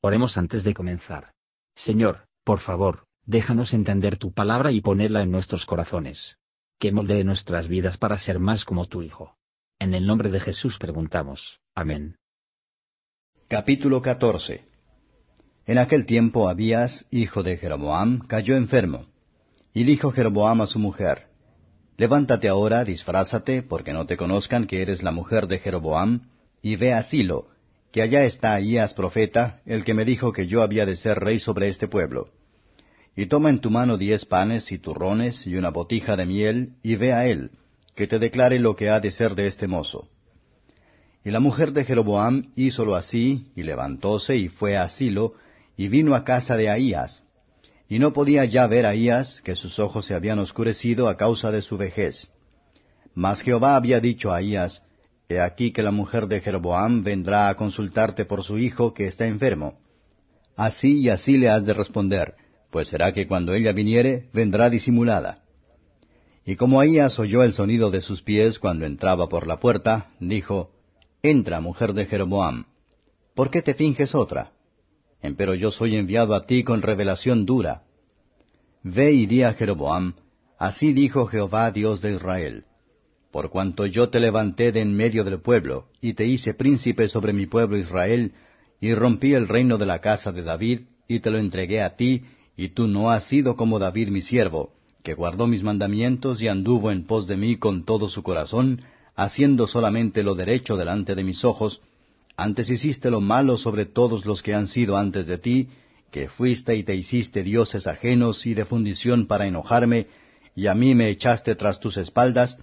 Oremos antes de comenzar. Señor, por favor, déjanos entender tu palabra y ponerla en nuestros corazones. Que moldee nuestras vidas para ser más como tu Hijo. En el nombre de Jesús preguntamos. Amén. Capítulo 14 En aquel tiempo Abías, hijo de Jeroboam, cayó enfermo. Y dijo Jeroboam a su mujer, Levántate ahora, disfrázate, porque no te conozcan que eres la mujer de Jeroboam, y ve a Silo, que allá está Ahías profeta, el que me dijo que yo había de ser rey sobre este pueblo. Y toma en tu mano diez panes y turrones y una botija de miel, y ve a él, que te declare lo que ha de ser de este mozo. Y la mujer de Jeroboam hízolo así, y levantóse y fue a Silo, y vino a casa de Ahías. Y no podía ya ver Ahías, que sus ojos se habían oscurecido a causa de su vejez. Mas Jehová había dicho a Ahías, He aquí que la mujer de Jeroboam vendrá a consultarte por su hijo que está enfermo. Así y así le has de responder, pues será que cuando ella viniere, vendrá disimulada. Y como Ahías oyó el sonido de sus pies cuando entraba por la puerta, dijo, Entra, mujer de Jeroboam. ¿Por qué te finges otra? Empero yo soy enviado a ti con revelación dura. Ve y di a Jeroboam, así dijo Jehová Dios de Israel por cuanto yo te levanté de en medio del pueblo, y te hice príncipe sobre mi pueblo Israel, y rompí el reino de la casa de David, y te lo entregué a ti, y tú no has sido como David mi siervo, que guardó mis mandamientos y anduvo en pos de mí con todo su corazón, haciendo solamente lo derecho delante de mis ojos, antes hiciste lo malo sobre todos los que han sido antes de ti, que fuiste y te hiciste dioses ajenos y de fundición para enojarme, y a mí me echaste tras tus espaldas,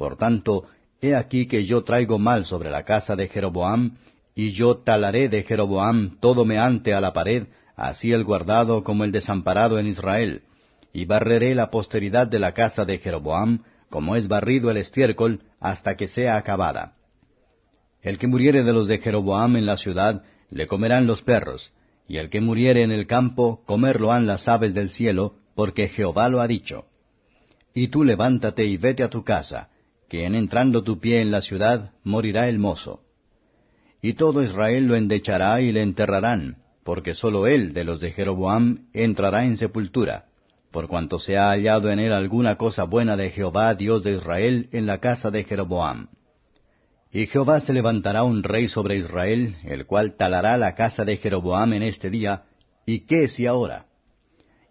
por tanto, he aquí que yo traigo mal sobre la casa de Jeroboam, y yo talaré de Jeroboam todo meante a la pared, así el guardado como el desamparado en Israel, y barreré la posteridad de la casa de Jeroboam, como es barrido el estiércol, hasta que sea acabada. El que muriere de los de Jeroboam en la ciudad, le comerán los perros, y el que muriere en el campo, comerlo han las aves del cielo, porque Jehová lo ha dicho. Y tú levántate y vete a tu casa, que en entrando tu pie en la ciudad morirá el mozo. Y todo Israel lo endechará y le enterrarán, porque sólo él de los de Jeroboam entrará en sepultura, por cuanto se ha hallado en él alguna cosa buena de Jehová Dios de Israel en la casa de Jeroboam. Y Jehová se levantará un rey sobre Israel, el cual talará la casa de Jeroboam en este día, y qué si ahora.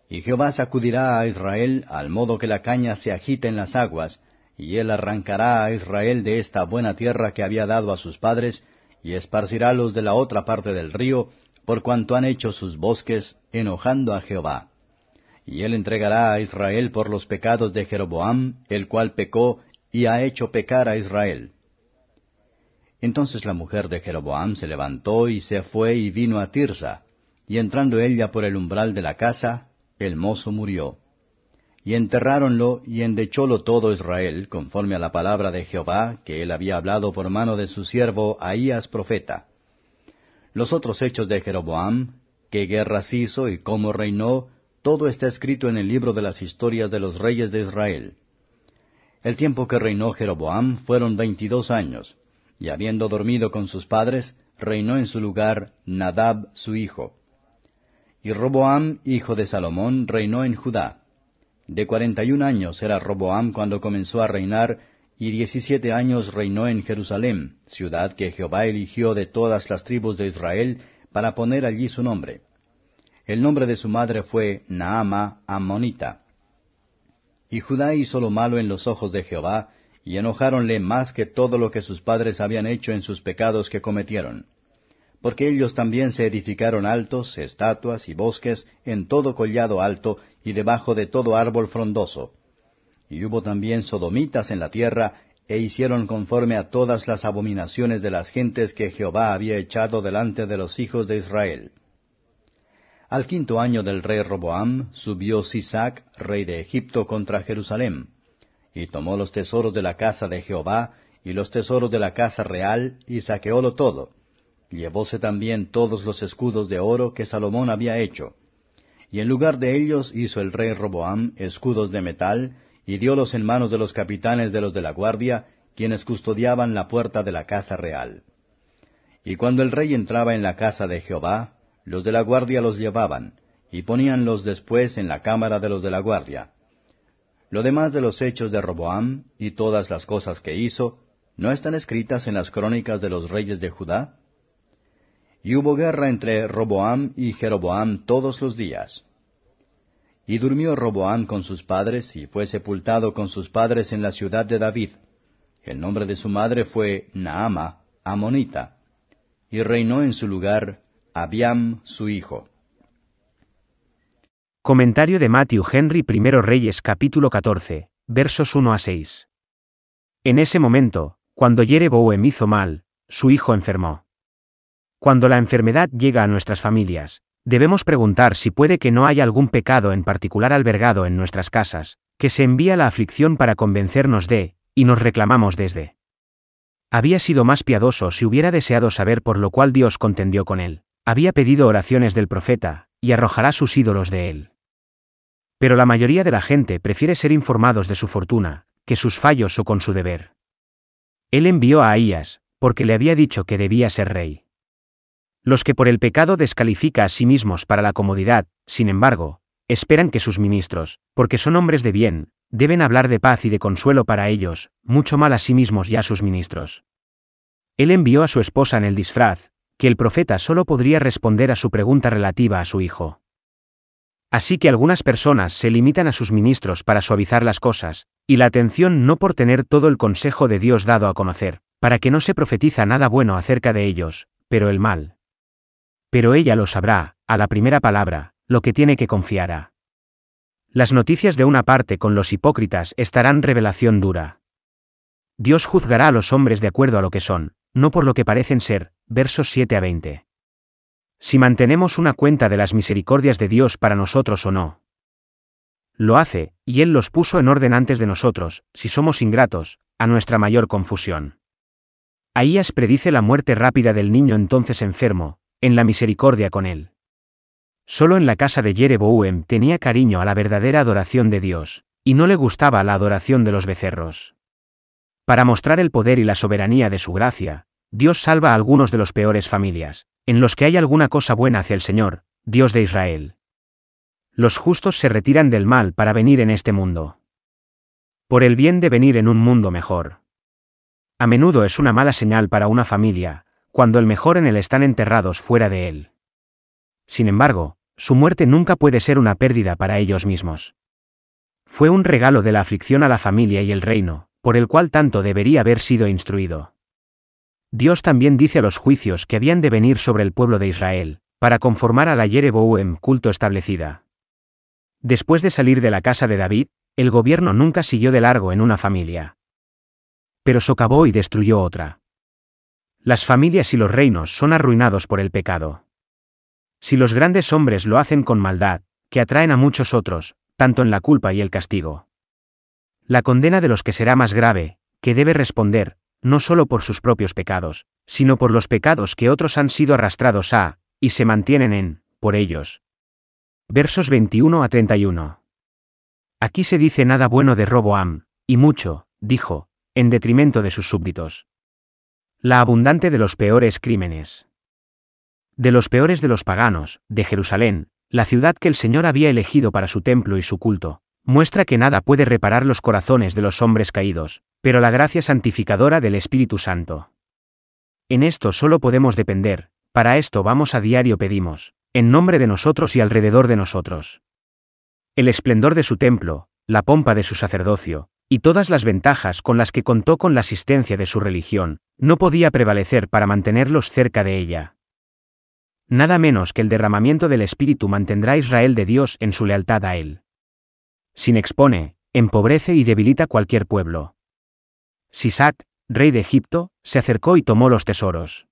Y Jehová sacudirá a Israel al modo que la caña se agita en las aguas, y él arrancará a Israel de esta buena tierra que había dado a sus padres, y esparcirálos de la otra parte del río, por cuanto han hecho sus bosques, enojando a Jehová. Y él entregará a Israel por los pecados de Jeroboam, el cual pecó, y ha hecho pecar a Israel. Entonces la mujer de Jeroboam se levantó y se fue y vino a Tirsa, y entrando ella por el umbral de la casa, el mozo murió. Y enterráronlo y endechólo todo Israel, conforme a la palabra de Jehová, que él había hablado por mano de su siervo Ahías profeta. Los otros hechos de Jeroboam, qué guerras hizo y cómo reinó, todo está escrito en el libro de las historias de los reyes de Israel. El tiempo que reinó Jeroboam fueron veintidós años, y habiendo dormido con sus padres, reinó en su lugar Nadab su hijo. Y Roboam, hijo de Salomón, reinó en Judá. De cuarenta y un años era Roboam cuando comenzó a reinar, y diecisiete años reinó en Jerusalén, ciudad que Jehová eligió de todas las tribus de Israel para poner allí su nombre. El nombre de su madre fue Naama Ammonita. Y Judá hizo lo malo en los ojos de Jehová, y enojáronle más que todo lo que sus padres habían hecho en sus pecados que cometieron porque ellos también se edificaron altos, estatuas y bosques en todo collado alto y debajo de todo árbol frondoso. Y hubo también sodomitas en la tierra, e hicieron conforme a todas las abominaciones de las gentes que Jehová había echado delante de los hijos de Israel. Al quinto año del rey Roboam subió Sisac, rey de Egipto, contra Jerusalén, y tomó los tesoros de la casa de Jehová, y los tesoros de la casa real, y saqueólo todo Llevóse también todos los escudos de oro que Salomón había hecho. Y en lugar de ellos hizo el rey Roboam escudos de metal, y diólos en manos de los capitanes de los de la guardia, quienes custodiaban la puerta de la casa real. Y cuando el rey entraba en la casa de Jehová, los de la guardia los llevaban, y poníanlos después en la cámara de los de la guardia. Lo demás de los hechos de Roboam y todas las cosas que hizo, ¿no están escritas en las crónicas de los reyes de Judá? Y hubo guerra entre Roboam y Jeroboam todos los días. Y durmió Roboam con sus padres, y fue sepultado con sus padres en la ciudad de David. El nombre de su madre fue Naama, Amonita. Y reinó en su lugar Abiam, su hijo. Comentario de Matthew Henry I Reyes capítulo 14, versos 1 a 6. En ese momento, cuando Jeroboam hizo mal, su hijo enfermó. Cuando la enfermedad llega a nuestras familias, debemos preguntar si puede que no haya algún pecado en particular albergado en nuestras casas, que se envía la aflicción para convencernos de, y nos reclamamos desde. Había sido más piadoso si hubiera deseado saber por lo cual Dios contendió con él. Había pedido oraciones del profeta, y arrojará sus ídolos de él. Pero la mayoría de la gente prefiere ser informados de su fortuna, que sus fallos o con su deber. Él envió a Ahías, porque le había dicho que debía ser rey. Los que por el pecado descalifica a sí mismos para la comodidad, sin embargo, esperan que sus ministros, porque son hombres de bien, deben hablar de paz y de consuelo para ellos, mucho mal a sí mismos y a sus ministros. Él envió a su esposa en el disfraz, que el profeta solo podría responder a su pregunta relativa a su hijo. Así que algunas personas se limitan a sus ministros para suavizar las cosas, y la atención no por tener todo el consejo de Dios dado a conocer, para que no se profetiza nada bueno acerca de ellos, pero el mal. Pero ella lo sabrá, a la primera palabra, lo que tiene que confiar a. Las noticias de una parte con los hipócritas estarán revelación dura. Dios juzgará a los hombres de acuerdo a lo que son, no por lo que parecen ser, versos 7 a 20 si mantenemos una cuenta de las misericordias de Dios para nosotros o no. Lo hace, y Él los puso en orden antes de nosotros, si somos ingratos, a nuestra mayor confusión. Ahías predice la muerte rápida del niño entonces enfermo, en la misericordia con él. Solo en la casa de Jereboam tenía cariño a la verdadera adoración de Dios, y no le gustaba la adoración de los becerros. Para mostrar el poder y la soberanía de su gracia, Dios salva a algunos de los peores familias, en los que hay alguna cosa buena hacia el Señor, Dios de Israel. Los justos se retiran del mal para venir en este mundo. Por el bien de venir en un mundo mejor. A menudo es una mala señal para una familia, cuando el mejor en él están enterrados fuera de él. Sin embargo, su muerte nunca puede ser una pérdida para ellos mismos. Fue un regalo de la aflicción a la familia y el reino, por el cual tanto debería haber sido instruido. Dios también dice a los juicios que habían de venir sobre el pueblo de Israel, para conformar a la Yereboam culto establecida. Después de salir de la casa de David, el gobierno nunca siguió de largo en una familia. Pero socavó y destruyó otra. Las familias y los reinos son arruinados por el pecado. Si los grandes hombres lo hacen con maldad, que atraen a muchos otros, tanto en la culpa y el castigo. La condena de los que será más grave, que debe responder, no solo por sus propios pecados, sino por los pecados que otros han sido arrastrados a, y se mantienen en, por ellos. Versos 21 a 31. Aquí se dice nada bueno de Roboam, y mucho, dijo, en detrimento de sus súbditos. La abundante de los peores crímenes. De los peores de los paganos, de Jerusalén, la ciudad que el Señor había elegido para su templo y su culto, muestra que nada puede reparar los corazones de los hombres caídos, pero la gracia santificadora del Espíritu Santo. En esto solo podemos depender, para esto vamos a diario pedimos, en nombre de nosotros y alrededor de nosotros. El esplendor de su templo, la pompa de su sacerdocio, y todas las ventajas con las que contó con la asistencia de su religión, no podía prevalecer para mantenerlos cerca de ella. Nada menos que el derramamiento del Espíritu mantendrá a Israel de Dios en su lealtad a Él sin expone, empobrece y debilita cualquier pueblo. Sisac, rey de Egipto, se acercó y tomó los tesoros.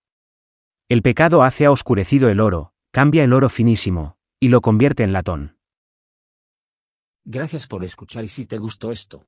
El pecado hace a oscurecido el oro, cambia el oro finísimo, y lo convierte en latón. Gracias por escuchar y si te gustó esto,